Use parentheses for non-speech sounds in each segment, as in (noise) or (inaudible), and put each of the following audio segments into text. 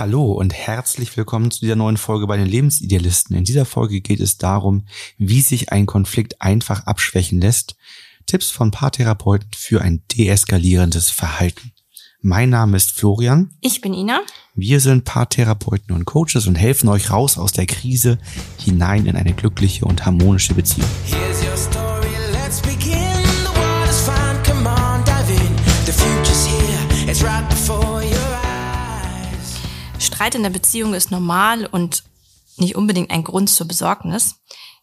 Hallo und herzlich willkommen zu dieser neuen Folge bei den Lebensidealisten. In dieser Folge geht es darum, wie sich ein Konflikt einfach abschwächen lässt. Tipps von Paartherapeuten für ein deeskalierendes Verhalten. Mein Name ist Florian. Ich bin Ina. Wir sind Paartherapeuten und Coaches und helfen euch raus aus der Krise hinein in eine glückliche und harmonische Beziehung. Streit in der Beziehung ist normal und nicht unbedingt ein Grund zur Besorgnis.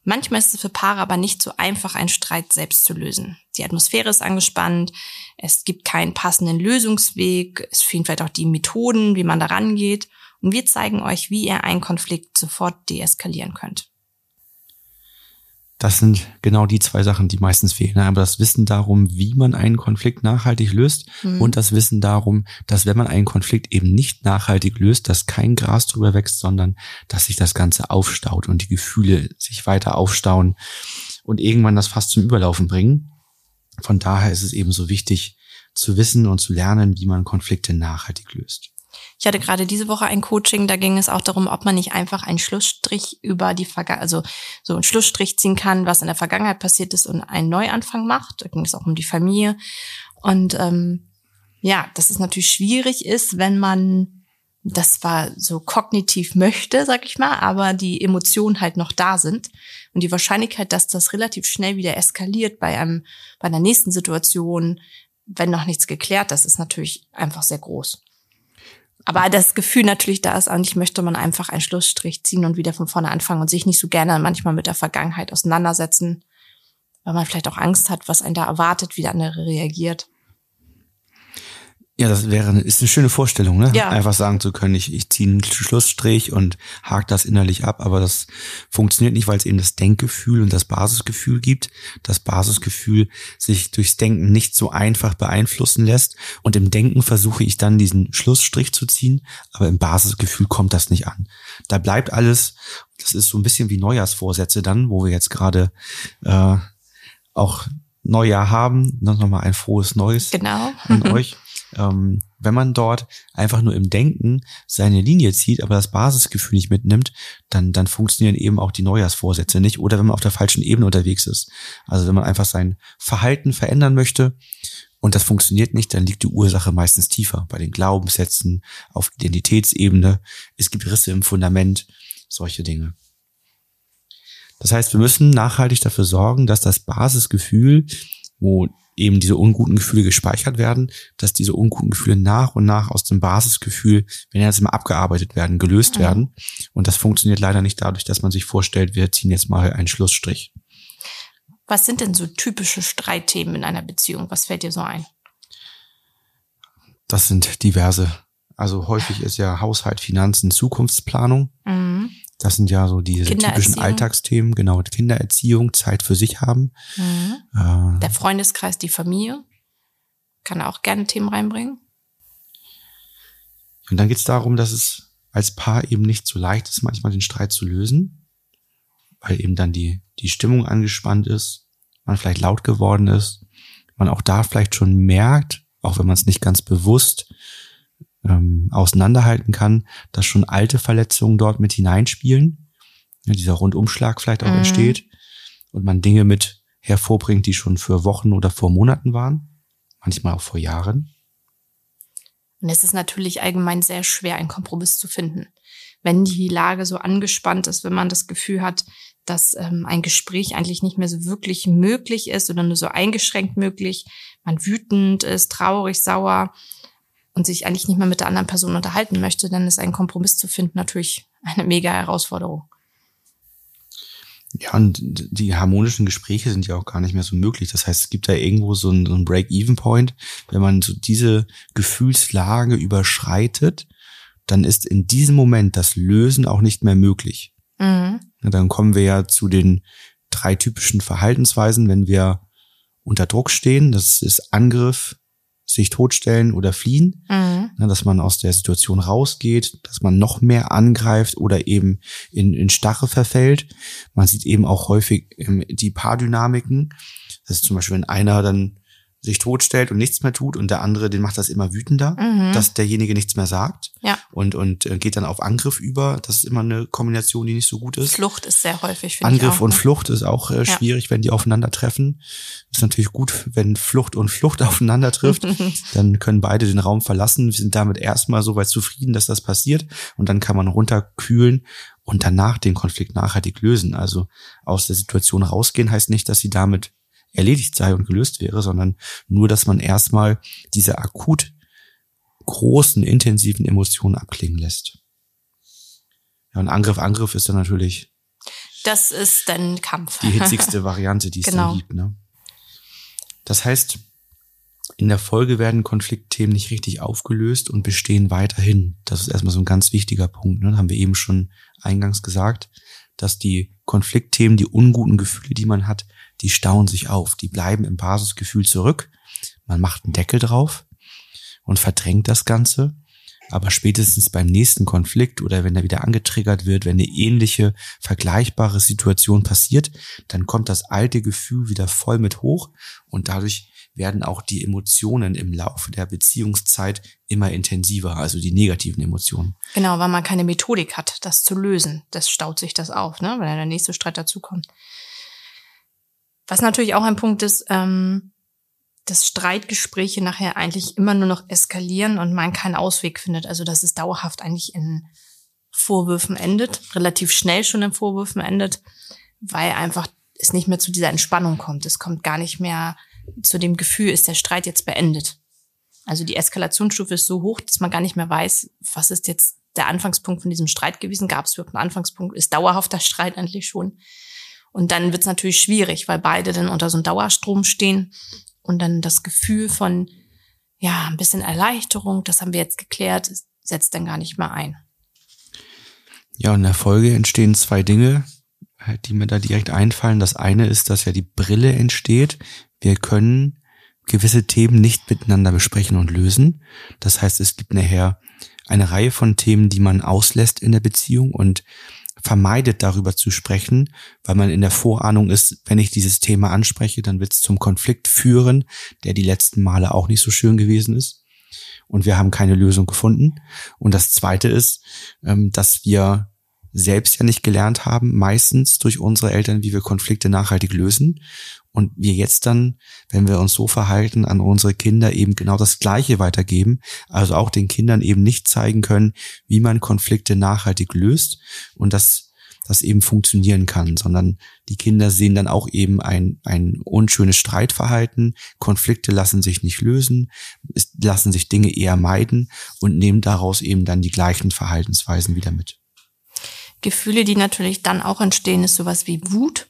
Manchmal ist es für Paare aber nicht so einfach, einen Streit selbst zu lösen. Die Atmosphäre ist angespannt, es gibt keinen passenden Lösungsweg, es fehlen vielleicht auch die Methoden, wie man da rangeht. Und wir zeigen euch, wie ihr einen Konflikt sofort deeskalieren könnt. Das sind genau die zwei Sachen, die meistens fehlen. Aber das Wissen darum, wie man einen Konflikt nachhaltig löst und das Wissen darum, dass wenn man einen Konflikt eben nicht nachhaltig löst, dass kein Gras drüber wächst, sondern dass sich das Ganze aufstaut und die Gefühle sich weiter aufstauen und irgendwann das fast zum Überlaufen bringen. Von daher ist es eben so wichtig zu wissen und zu lernen, wie man Konflikte nachhaltig löst. Ich hatte gerade diese Woche ein Coaching, da ging es auch darum, ob man nicht einfach einen Schlussstrich über die Vergangenheit, also so einen Schlussstrich ziehen kann, was in der Vergangenheit passiert ist und einen Neuanfang macht. Da ging es auch um die Familie. Und ähm, ja, dass es natürlich schwierig ist, wenn man das zwar so kognitiv möchte, sag ich mal, aber die Emotionen halt noch da sind. Und die Wahrscheinlichkeit, dass das relativ schnell wieder eskaliert bei einem, bei der nächsten Situation, wenn noch nichts geklärt ist, ist natürlich einfach sehr groß. Aber das Gefühl natürlich da ist, eigentlich möchte man einfach einen Schlussstrich ziehen und wieder von vorne anfangen und sich nicht so gerne manchmal mit der Vergangenheit auseinandersetzen, weil man vielleicht auch Angst hat, was einen da erwartet, wie der andere reagiert. Ja, das wäre eine, ist eine schöne Vorstellung, ne? Ja. Einfach sagen zu können, ich, ich ziehe einen Schlussstrich und hake das innerlich ab, aber das funktioniert nicht, weil es eben das Denkgefühl und das Basisgefühl gibt. Das Basisgefühl sich durchs Denken nicht so einfach beeinflussen lässt. Und im Denken versuche ich dann diesen Schlussstrich zu ziehen, aber im Basisgefühl kommt das nicht an. Da bleibt alles, das ist so ein bisschen wie Neujahrsvorsätze dann, wo wir jetzt gerade äh, auch Neujahr haben. Noch mal ein frohes Neues Genau. an (laughs) euch. Ähm, wenn man dort einfach nur im Denken seine Linie zieht, aber das Basisgefühl nicht mitnimmt, dann, dann funktionieren eben auch die Neujahrsvorsätze nicht. Oder wenn man auf der falschen Ebene unterwegs ist. Also wenn man einfach sein Verhalten verändern möchte und das funktioniert nicht, dann liegt die Ursache meistens tiefer bei den Glaubenssätzen, auf Identitätsebene. Es gibt Risse im Fundament, solche Dinge. Das heißt, wir müssen nachhaltig dafür sorgen, dass das Basisgefühl, wo eben diese unguten Gefühle gespeichert werden, dass diese unguten Gefühle nach und nach aus dem Basisgefühl, wenn jetzt immer abgearbeitet werden, gelöst Mhm. werden. Und das funktioniert leider nicht dadurch, dass man sich vorstellt, wir ziehen jetzt mal einen Schlussstrich. Was sind denn so typische Streitthemen in einer Beziehung? Was fällt dir so ein? Das sind diverse. Also häufig ist ja Haushalt, Finanzen, Zukunftsplanung. Mhm. Das sind ja so diese typischen. Alltagsthemen, genau, Kindererziehung, Zeit für sich haben. Mhm. Äh, Der Freundeskreis, die Familie. Kann auch gerne Themen reinbringen. Und dann geht es darum, dass es als Paar eben nicht so leicht ist, manchmal den Streit zu lösen, weil eben dann die, die Stimmung angespannt ist, man vielleicht laut geworden ist, man auch da vielleicht schon merkt, auch wenn man es nicht ganz bewusst ähm, auseinanderhalten kann, dass schon alte Verletzungen dort mit hineinspielen, ja, dieser Rundumschlag vielleicht auch Mhm. entsteht und man Dinge mit hervorbringt, die schon für Wochen oder vor Monaten waren, manchmal auch vor Jahren. Und es ist natürlich allgemein sehr schwer, einen Kompromiss zu finden. Wenn die Lage so angespannt ist, wenn man das Gefühl hat, dass ähm, ein Gespräch eigentlich nicht mehr so wirklich möglich ist oder nur so eingeschränkt möglich, man wütend ist, traurig, sauer und sich eigentlich nicht mehr mit der anderen Person unterhalten möchte, dann ist ein Kompromiss zu finden natürlich eine mega Herausforderung. Ja, und die harmonischen Gespräche sind ja auch gar nicht mehr so möglich. Das heißt, es gibt da irgendwo so einen, so einen Break-Even-Point. Wenn man so diese Gefühlslage überschreitet, dann ist in diesem Moment das Lösen auch nicht mehr möglich. Mhm. Dann kommen wir ja zu den drei typischen Verhaltensweisen, wenn wir unter Druck stehen. Das ist Angriff, sich totstellen oder fliehen. Mhm. ne, dass man aus der Situation rausgeht, dass man noch mehr angreift oder eben in, in Starre verfällt. Man sieht eben auch häufig ähm, die Paardynamiken. Das ist zum Beispiel, wenn einer dann sich totstellt und nichts mehr tut und der andere, den macht das immer wütender, Mhm. dass derjenige nichts mehr sagt Ja. und, und äh, geht dann auf Angriff über. Das ist immer eine Kombination, die nicht so gut ist. Flucht ist sehr häufig, finde ich Angriff und ne? Flucht ist auch äh, Ja. schwierig, wenn die aufeinandertreffen. Ist natürlich gut, wenn Flucht und Flucht (laughs) aufeinander trifft. (laughs) dann können beide den Raum verlassen, sind damit erstmal so weit zufrieden, dass das passiert und dann kann man runterkühlen und danach den Konflikt nachhaltig lösen. Also aus der Situation rausgehen heißt nicht, dass sie damit erledigt sei und gelöst wäre, sondern nur, dass man erstmal diese akut großen, intensiven Emotionen abklingen lässt. Ja, und Angriff, Angriff ist dann natürlich Das ist dann Kampf. die (laughs) hitzigste Variante, die es Genau. dann gibt. Ne? Das heißt, in der Folge werden Konfliktthemen nicht richtig aufgelöst und bestehen weiterhin. Das ist erstmal so ein ganz wichtiger Punkt. Ne? Das haben wir eben schon eingangs gesagt, dass die Konfliktthemen, die unguten Gefühle, die man hat, die stauen sich auf. Die bleiben im Basisgefühl zurück. Man macht einen Deckel drauf und verdrängt das Ganze. Aber spätestens beim nächsten Konflikt oder wenn er wieder angetriggert wird, wenn eine ähnliche, vergleichbare Situation passiert, dann kommt das alte Gefühl wieder voll mit hoch und dadurch werden auch die Emotionen im Laufe der Beziehungszeit immer intensiver, also die negativen Emotionen. Genau, weil man keine Methodik hat, das zu lösen. Das staut sich das auf, ne? wenn dann der nächste Streit dazukommt. Was natürlich auch ein Punkt ist, ähm, dass Streitgespräche nachher eigentlich immer nur noch eskalieren und man keinen Ausweg findet. Also dass es dauerhaft eigentlich in Vorwürfen endet, relativ schnell schon in Vorwürfen endet, weil einfach es nicht mehr zu dieser Entspannung kommt. Es kommt gar nicht mehr zu dem Gefühl, ist der Streit jetzt beendet. Also die Eskalationsstufe ist so hoch, dass man gar nicht mehr weiß, was ist jetzt der Anfangspunkt von diesem Streit gewesen. Gab es überhaupt einen Anfangspunkt? Ist dauerhafter Streit eigentlich schon? Und dann wird es natürlich schwierig, weil beide dann unter so einem Dauerstrom stehen und dann das Gefühl von, ja, ein bisschen Erleichterung, das haben wir jetzt geklärt, setzt dann gar nicht mehr ein. Ja, und in der Folge entstehen zwei Dinge, äh, die mir da direkt einfallen. Das eine ist, dass ja die Brille entsteht. Wir können gewisse Themen nicht miteinander besprechen und lösen. Das heißt, es gibt nachher eine Reihe von Themen, die man auslässt in der Beziehung und vermeidet darüber zu sprechen, weil man in der Vorahnung ist, wenn ich dieses Thema anspreche, dann wird es zum Konflikt führen, der die letzten Male auch nicht so schön gewesen ist. Und wir haben keine Lösung gefunden. Und das Zweite ist, ähm, dass wir selbst ja nicht gelernt haben, meistens durch unsere Eltern, wie wir Konflikte nachhaltig lösen. Und wir jetzt dann, wenn wir uns so verhalten, an unsere Kinder eben genau das Gleiche weitergeben. Also auch den Kindern eben nicht zeigen können, wie man Konflikte nachhaltig löst und dass das eben funktionieren kann, sondern die Kinder sehen dann auch eben ein, ein unschönes Streitverhalten. Konflikte lassen sich nicht lösen, lassen sich Dinge eher meiden und nehmen daraus eben dann die gleichen Verhaltensweisen wieder mit. Gefühle, die natürlich dann auch entstehen, ist sowas wie Wut,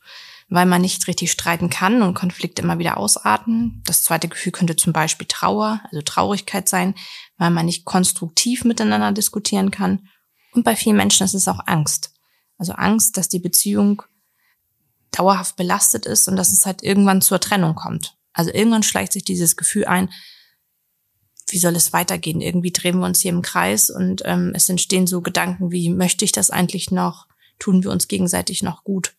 weil man nicht richtig streiten kann und Konflikte immer wieder ausarten. Das zweite Gefühl könnte zum Beispiel Trauer, also Traurigkeit sein, weil man nicht konstruktiv miteinander diskutieren kann. Und bei vielen Menschen ist es auch Angst. Also Angst, dass die Beziehung dauerhaft belastet ist und dass es halt irgendwann zur Trennung kommt. Also irgendwann schleicht sich dieses Gefühl ein, wie soll es weitergehen? Irgendwie drehen wir uns hier im Kreis und ähm, es entstehen so Gedanken wie, möchte ich das eigentlich noch? Tun wir uns gegenseitig noch gut?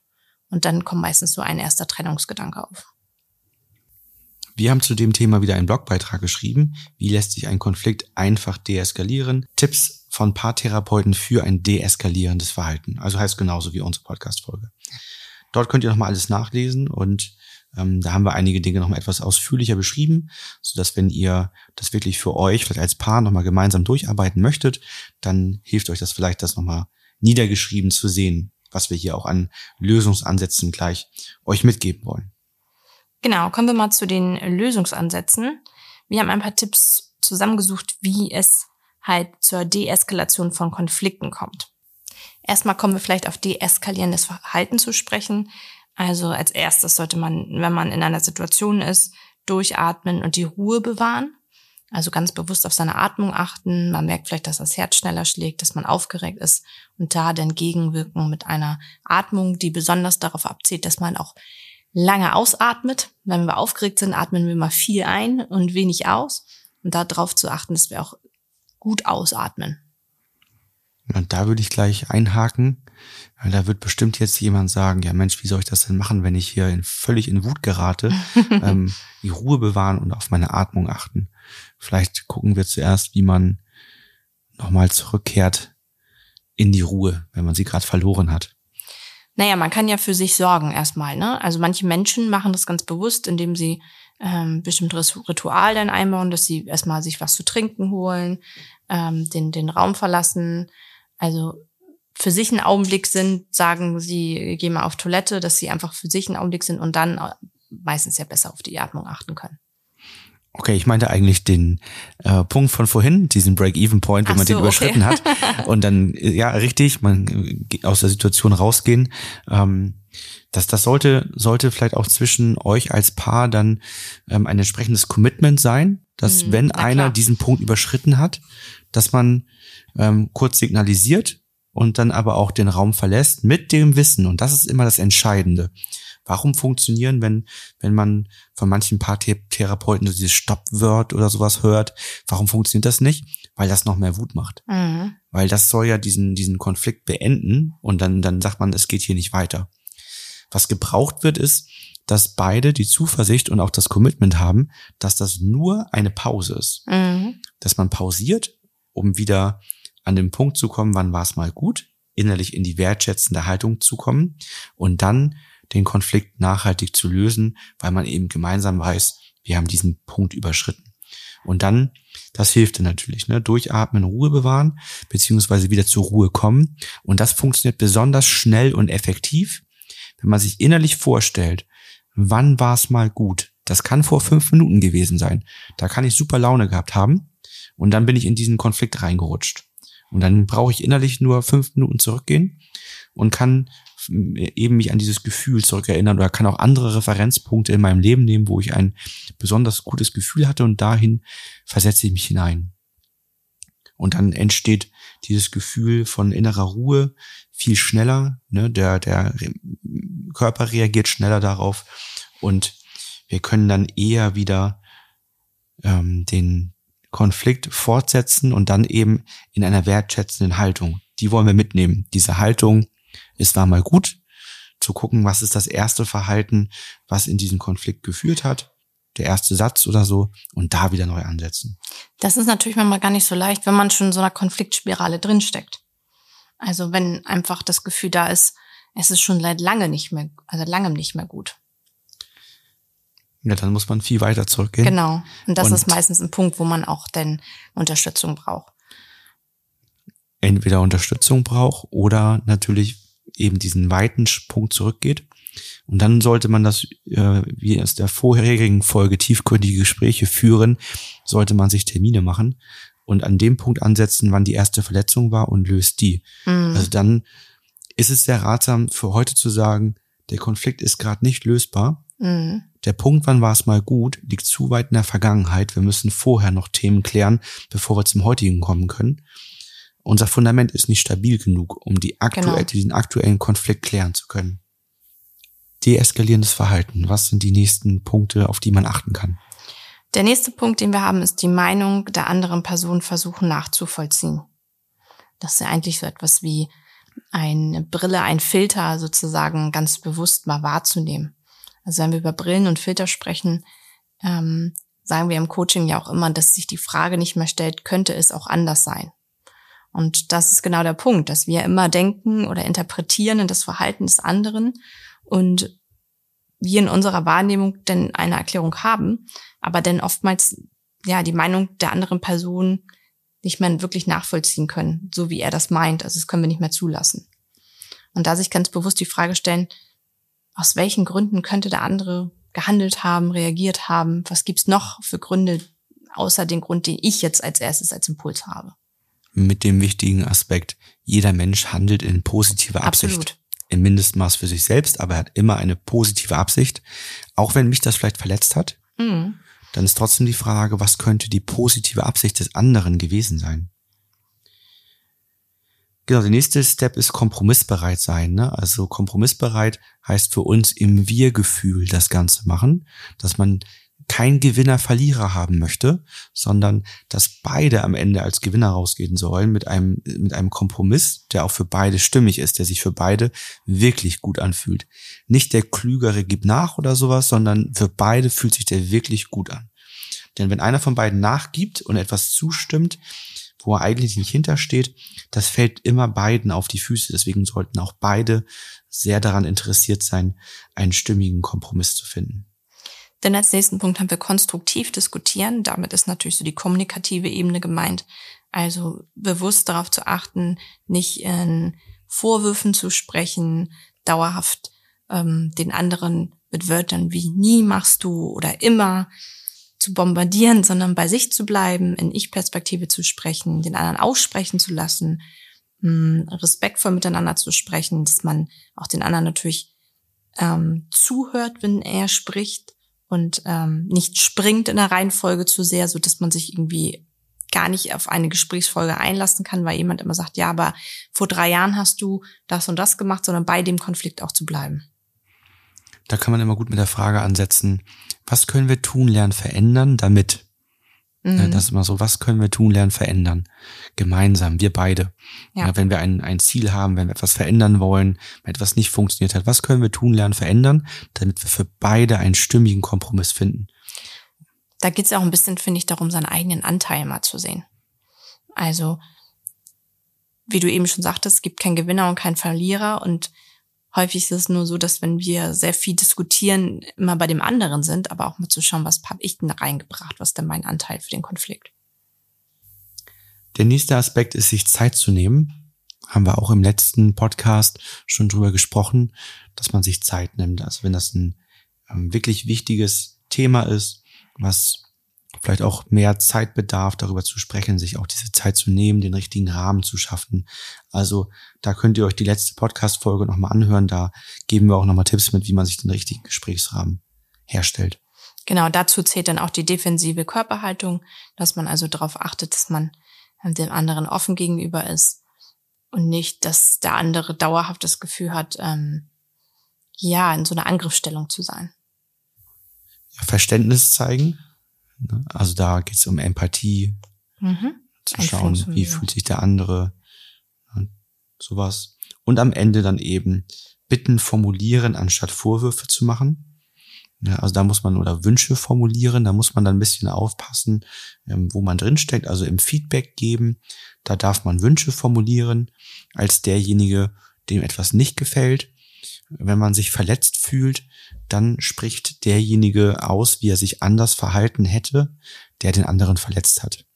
Und dann kommt meistens so ein erster Trennungsgedanke auf. Wir haben zu dem Thema wieder einen Blogbeitrag geschrieben. Wie lässt sich ein Konflikt einfach deeskalieren? Tipps von Paartherapeuten für ein deeskalierendes Verhalten. Also heißt genauso wie unsere Podcast-Folge. Dort könnt ihr nochmal alles nachlesen und ähm, da haben wir einige Dinge nochmal etwas ausführlicher beschrieben, sodass wenn ihr das wirklich für euch, vielleicht als Paar nochmal gemeinsam durcharbeiten möchtet, dann hilft euch das vielleicht, das nochmal niedergeschrieben zu sehen, was wir hier auch an Lösungsansätzen gleich euch mitgeben wollen. Genau, kommen wir mal zu den Lösungsansätzen. Wir haben ein paar Tipps zusammengesucht, wie es halt zur Deeskalation von Konflikten kommt. Erstmal kommen wir vielleicht auf deeskalierendes Verhalten zu sprechen. Also als erstes sollte man, wenn man in einer Situation ist, durchatmen und die Ruhe bewahren. Also ganz bewusst auf seine Atmung achten. Man merkt vielleicht, dass das Herz schneller schlägt, dass man aufgeregt ist und da dann gegenwirken mit einer Atmung, die besonders darauf abzielt, dass man auch lange ausatmet. Wenn wir aufgeregt sind, atmen wir mal viel ein und wenig aus. Und darauf zu achten, dass wir auch gut ausatmen. Und da würde ich gleich einhaken, weil da wird bestimmt jetzt jemand sagen, ja Mensch, wie soll ich das denn machen, wenn ich hier in, völlig in Wut gerate? (laughs) ähm, die Ruhe bewahren und auf meine Atmung achten. Vielleicht gucken wir zuerst, wie man nochmal zurückkehrt in die Ruhe, wenn man sie gerade verloren hat. Naja, man kann ja für sich sorgen erstmal. Ne? Also manche Menschen machen das ganz bewusst, indem sie ähm, bestimmtes Ritual dann einbauen, dass sie erstmal sich was zu trinken holen, ähm, den, den Raum verlassen. Also für sich einen Augenblick sind, sagen sie, gehen mal auf Toilette, dass sie einfach für sich einen Augenblick sind und dann äh, meistens ja besser auf die Atmung achten können. Okay, ich meinte eigentlich den äh, Punkt von vorhin, diesen Break-Even-Point, wenn Ach man so, den überschritten okay. hat. Und dann, äh, ja, richtig, man äh, aus der Situation rausgehen. Ähm, das, das sollte, sollte vielleicht auch zwischen euch als Paar dann ähm, ein entsprechendes Commitment sein, dass Mhm, wenn einer diesen Punkt überschritten hat, dass man ähm, kurz signalisiert und dann aber auch den Raum verlässt mit dem Wissen. Und das ist immer das Entscheidende. Warum funktionieren, wenn, wenn man von manchen Paartherapeuten so dieses Stoppwort oder sowas hört, warum funktioniert das nicht? Weil das noch mehr Wut macht. Mhm. Weil das soll ja diesen, diesen Konflikt beenden und dann, dann sagt man, es geht hier nicht weiter. Was gebraucht wird, ist, dass beide die Zuversicht und auch das Commitment haben, dass das nur eine Pause ist. Mhm. Dass man pausiert, um wieder an den Punkt zu kommen, wann war es mal gut, innerlich in die wertschätzende Haltung zu kommen und dann den Konflikt nachhaltig zu lösen, weil man eben gemeinsam weiß, wir haben diesen Punkt überschritten. Und dann, das hilft dann natürlich, ne? durchatmen, Ruhe bewahren, beziehungsweise wieder zur Ruhe kommen. Und das funktioniert besonders schnell und effektiv, wenn man sich innerlich vorstellt, wann war es mal gut. Das kann vor fünf Minuten gewesen sein. Da kann ich super Laune gehabt haben. Und dann bin ich in diesen Konflikt reingerutscht. Und dann brauche ich innerlich nur fünf Minuten zurückgehen und kann eben mich an dieses Gefühl zurückerinnern oder kann auch andere Referenzpunkte in meinem Leben nehmen, wo ich ein besonders gutes Gefühl hatte und dahin versetze ich mich hinein. Und dann entsteht dieses Gefühl von innerer Ruhe viel schneller. Ne? Der, der Körper reagiert schneller darauf und wir können dann eher wieder ähm, den Konflikt fortsetzen und dann eben in einer wertschätzenden Haltung. Die wollen wir mitnehmen. Diese Haltung, es war mal gut, zu gucken, was ist das erste Verhalten, was in diesen Konflikt geführt hat, der erste Satz oder so, und da wieder neu ansetzen. Das ist natürlich manchmal gar nicht so leicht, wenn man schon in so einer Konfliktspirale drinsteckt. Also wenn einfach das Gefühl da ist, es ist schon seit lange nicht mehr, also langem nicht mehr gut. Ja, dann muss man viel weiter zurückgehen. Genau. Und das Und- ist meistens ein Punkt, wo man auch dann Unterstützung braucht. entweder Unterstützung braucht oder natürlich eben diesen weiten Punkt zurückgeht. Und dann sollte man das, äh, wie aus der vorherigen Folge, tiefgründige Gespräche führen, sollte man sich Termine machen und an dem Punkt ansetzen, wann die erste Verletzung war und löst die. Mhm. Also dann ist es sehr ratsam für heute zu sagen, der Konflikt ist gerade nicht lösbar. Mhm. Der Punkt, wann war es mal gut, liegt zu weit in der Vergangenheit. Wir müssen vorher noch Themen klären, bevor wir zum heutigen kommen können. Unser Fundament ist nicht stabil genug, um die aktuell, Genau. diesen aktuellen Konflikt klären zu können. Deeskalierendes Verhalten. Was sind die nächsten Punkte, auf die man achten kann? Der nächste Punkt, den wir haben, ist die Meinung der anderen Person versuchen nachzuvollziehen. Das ist ja eigentlich so etwas wie eine Brille, ein Filter sozusagen ganz bewusst mal wahrzunehmen. Also wenn wir über Brillen und Filter sprechen, ähm, sagen wir im Coaching ja auch immer, dass sich die Frage nicht mehr stellt, könnte es auch anders sein? Und das ist genau der Punkt, dass wir immer denken oder interpretieren in das Verhalten des anderen und wir in unserer Wahrnehmung denn eine Erklärung haben, aber dann oftmals ja die Meinung der anderen Person nicht mehr wirklich nachvollziehen können, so wie er das meint. Also das können wir nicht mehr zulassen. Und da sich ganz bewusst die Frage stellen, aus welchen Gründen könnte der andere gehandelt haben, reagiert haben? Was gibt's noch für Gründe außer den Grund, den ich jetzt als erstes als Impuls habe? Mit dem wichtigen Aspekt, jeder Mensch handelt in positiver Absicht. Absolut. Im Mindestmaß für sich selbst, aber er hat immer eine positive Absicht. Auch wenn mich das vielleicht verletzt hat, Mhm. dann ist trotzdem die Frage, was könnte die positive Absicht des anderen gewesen sein? Genau, der nächste Step ist kompromissbereit sein. Ne? Also kompromissbereit heißt für uns im Wir-Gefühl das Ganze machen, dass man kein Gewinner Verlierer haben möchte, sondern dass beide am Ende als Gewinner rausgehen sollen mit einem, mit einem Kompromiss, der auch für beide stimmig ist, der sich für beide wirklich gut anfühlt. Nicht der Klügere gibt nach oder sowas, sondern für beide fühlt sich der wirklich gut an. Denn wenn einer von beiden nachgibt und etwas zustimmt, wo er eigentlich nicht hintersteht, das fällt immer beiden auf die Füße. Deswegen sollten auch beide sehr daran interessiert sein, einen stimmigen Kompromiss zu finden. Denn als nächsten Punkt haben wir konstruktiv diskutieren. Damit ist natürlich so die kommunikative Ebene gemeint. Also bewusst darauf zu achten, nicht in Vorwürfen zu sprechen, dauerhaft ähm, den anderen mit Wörtern wie nie machst du oder immer zu bombardieren, sondern bei sich zu bleiben, in Ich-Perspektive zu sprechen, den anderen aussprechen zu lassen, hm, respektvoll miteinander zu sprechen, dass man auch den anderen natürlich ähm, zuhört, wenn er spricht und ähm, nicht springt in der Reihenfolge zu sehr, so dass man sich irgendwie gar nicht auf eine Gesprächsfolge einlassen kann, weil jemand immer sagt, ja, aber vor drei Jahren hast du das und das gemacht, sondern bei dem Konflikt auch zu bleiben. Da kann man immer gut mit der Frage ansetzen, was können wir tun, lernen, verändern, damit? Mhm. Das ist immer so, was können wir tun, lernen, verändern? Gemeinsam, wir beide. Ja. Ja, wenn wir ein, ein Ziel haben, wenn wir etwas verändern wollen, wenn etwas nicht funktioniert hat, was können wir tun, lernen, verändern, damit wir für beide einen stimmigen Kompromiss finden? Da geht es auch ein bisschen, finde ich, darum, seinen eigenen Anteil mal zu sehen. Also, wie du eben schon sagtest, es gibt keinen Gewinner und keinen Verlierer und häufig ist es nur so, dass wenn wir sehr viel diskutieren, immer bei dem anderen sind, aber auch mal zu schauen, was habe ich denn reingebracht, was denn mein Anteil für den Konflikt. Der nächste Aspekt ist, sich Zeit zu nehmen. Haben wir auch im letzten Podcast schon drüber gesprochen, dass man sich Zeit nimmt. Also wenn das ein ähm, wirklich wichtiges Thema ist, was vielleicht auch mehr Zeit bedarf, darüber zu sprechen, sich auch diese Zeit zu nehmen, den richtigen Rahmen zu schaffen. Also da könnt ihr euch die letzte Podcast-Folge nochmal anhören. Da geben wir auch nochmal Tipps mit, wie man sich den richtigen Gesprächsrahmen herstellt. Genau, dazu zählt dann auch die defensive Körperhaltung, dass man also darauf achtet, dass man dem anderen offen gegenüber ist und nicht, dass der andere dauerhaft das Gefühl hat, ähm, ja, in so einer Angriffsstellung zu sein. Verständnis zeigen? Also da geht es um Empathie, mhm. zu schauen, wie fühlt sich der andere, ne? sowas. Und am Ende dann eben Bitten formulieren, anstatt Vorwürfe zu machen. Ja, also da muss man oder Wünsche formulieren, da muss man dann ein bisschen aufpassen, ähm, wo man drinsteckt, also im Feedback geben. Da darf man Wünsche formulieren als derjenige, dem etwas nicht gefällt. Wenn man sich verletzt fühlt, dann spricht derjenige aus, wie er sich anders verhalten hätte, der den anderen verletzt hat.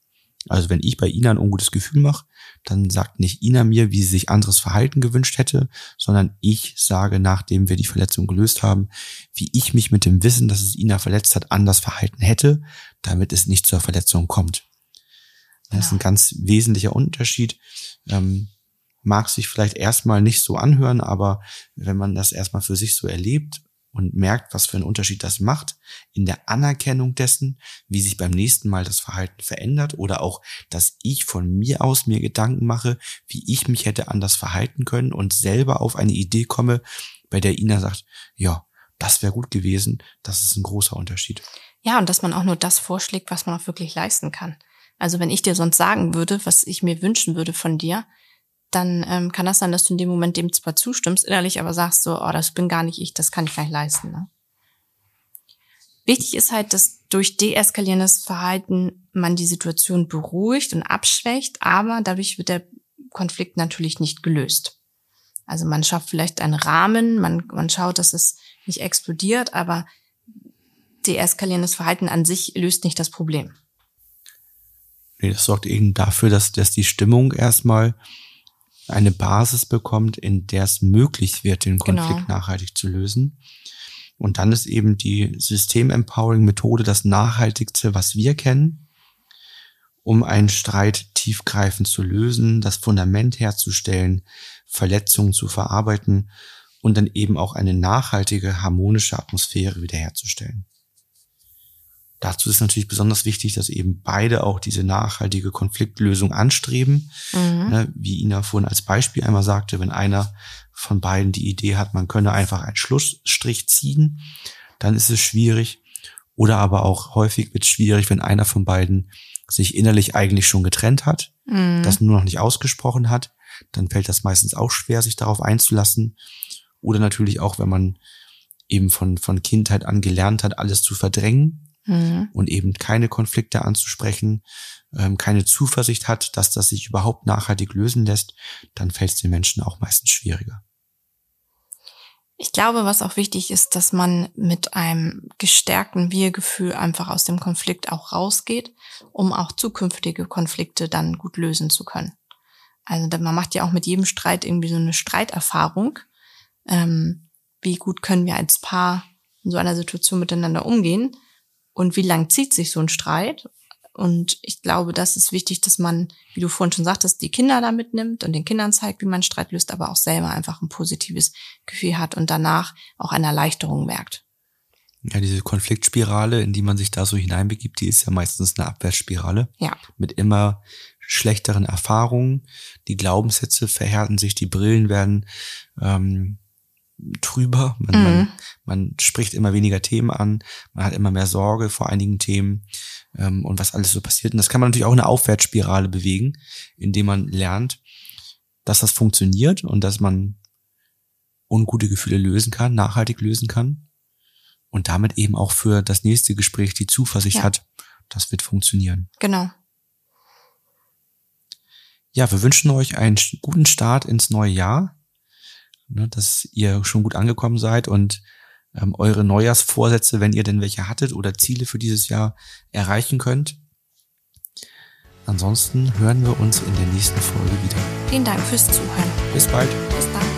Also wenn ich bei Ina ein ungutes Gefühl mache, dann sagt nicht Ina mir, wie sie sich anderes Verhalten gewünscht hätte, sondern ich sage, nachdem wir die Verletzung gelöst haben, wie ich mich mit dem Wissen, dass es Ina verletzt hat, anders verhalten hätte, damit es nicht zur Verletzung kommt. Das ist ein ganz wesentlicher Unterschied. Ähm, mag sich vielleicht erstmal nicht so anhören, aber wenn man das erstmal für sich so erlebt und merkt, was für einen Unterschied das macht, in der Anerkennung dessen, wie sich beim nächsten Mal das Verhalten verändert oder auch, dass ich von mir aus mir Gedanken mache, wie ich mich hätte anders verhalten können und selber auf eine Idee komme, bei der Ina sagt, ja, das wäre gut gewesen, das ist ein großer Unterschied. Ja, und dass man auch nur das vorschlägt, was man auch wirklich leisten kann. Also wenn ich dir sonst sagen würde, was ich mir wünschen würde von dir, dann ähm, kann das sein, dass du in dem Moment dem zwar zustimmst, innerlich aber sagst so, oh, das bin gar nicht ich, das kann ich gar nicht leisten. Ne? Wichtig ist halt, dass durch deeskalierendes Verhalten man die Situation beruhigt und abschwächt, aber dadurch wird der Konflikt natürlich nicht gelöst. Also man schafft vielleicht einen Rahmen, man, man schaut, dass es nicht explodiert, aber deeskalierendes Verhalten an sich löst nicht das Problem. Nee, das sorgt eben dafür, dass, dass die Stimmung erstmal eine Basis bekommt, in der es möglich wird, den genau. Konflikt genau. nachhaltig zu lösen. Und dann ist eben die System-Empowering-Methode das Nachhaltigste, was wir kennen, um einen Streit tiefgreifend zu lösen, das Fundament herzustellen, Verletzungen zu verarbeiten und dann eben auch eine nachhaltige, harmonische Atmosphäre wiederherzustellen. Dazu ist natürlich besonders wichtig, dass eben beide auch diese nachhaltige Konfliktlösung anstreben. Mhm. Ne, wie Ina vorhin als Beispiel einmal sagte, wenn einer von beiden die Idee hat, man könne einfach einen Schlussstrich ziehen, dann ist es schwierig. Oder aber auch häufig wird es schwierig, wenn einer von beiden sich innerlich eigentlich schon getrennt hat, Mhm. das nur noch nicht ausgesprochen hat. Dann fällt das meistens auch schwer, sich darauf einzulassen. Oder natürlich auch, wenn man eben von, von Kindheit an gelernt hat, alles zu verdrängen Mhm. und eben keine Konflikte anzusprechen, ähm, keine Zuversicht hat, dass das sich überhaupt nachhaltig lösen lässt, dann fällt es den Menschen auch meistens schwieriger. Ich glaube, was auch wichtig ist, dass man mit einem gestärkten Wir-Gefühl einfach aus dem Konflikt auch rausgeht, um auch zukünftige Konflikte dann gut lösen zu können. Also man macht ja auch mit jedem Streit irgendwie so eine Streiterfahrung. Ähm, wie gut können wir als Paar in so einer Situation miteinander umgehen und wie lang zieht sich so ein Streit? Und ich glaube, das ist wichtig, dass man, wie du vorhin schon sagtest, die Kinder da mitnimmt und den Kindern zeigt, wie man Streit löst, aber auch selber einfach ein positives Gefühl hat und danach auch eine Erleichterung merkt. Ja, diese Konfliktspirale, in die man sich da so hineinbegibt, die ist ja meistens eine Abwärtsspirale Ja. mit immer schlechteren Erfahrungen. Die Glaubenssätze verhärten sich, die Brillen werden ähm, trüber. Man, Mhm. man, man spricht immer weniger Themen an, man hat immer mehr Sorge vor einigen Themen ähm, und was alles so passiert. Und das kann man natürlich auch in eine Aufwärtsspirale bewegen, indem man lernt, dass das funktioniert und dass man ungute Gefühle lösen kann, nachhaltig lösen kann und damit eben auch für das nächste Gespräch die Zuversicht Ja. hat, das wird funktionieren. Genau. Ja, wir wünschen euch einen guten Start ins neue Jahr, ne, dass ihr schon gut angekommen seid und ähm, eure Neujahrsvorsätze, wenn ihr denn welche hattet oder Ziele für dieses Jahr erreichen könnt. Ansonsten hören wir uns in der nächsten Folge wieder. Vielen Dank fürs Zuhören. Bis bald. Bis dann.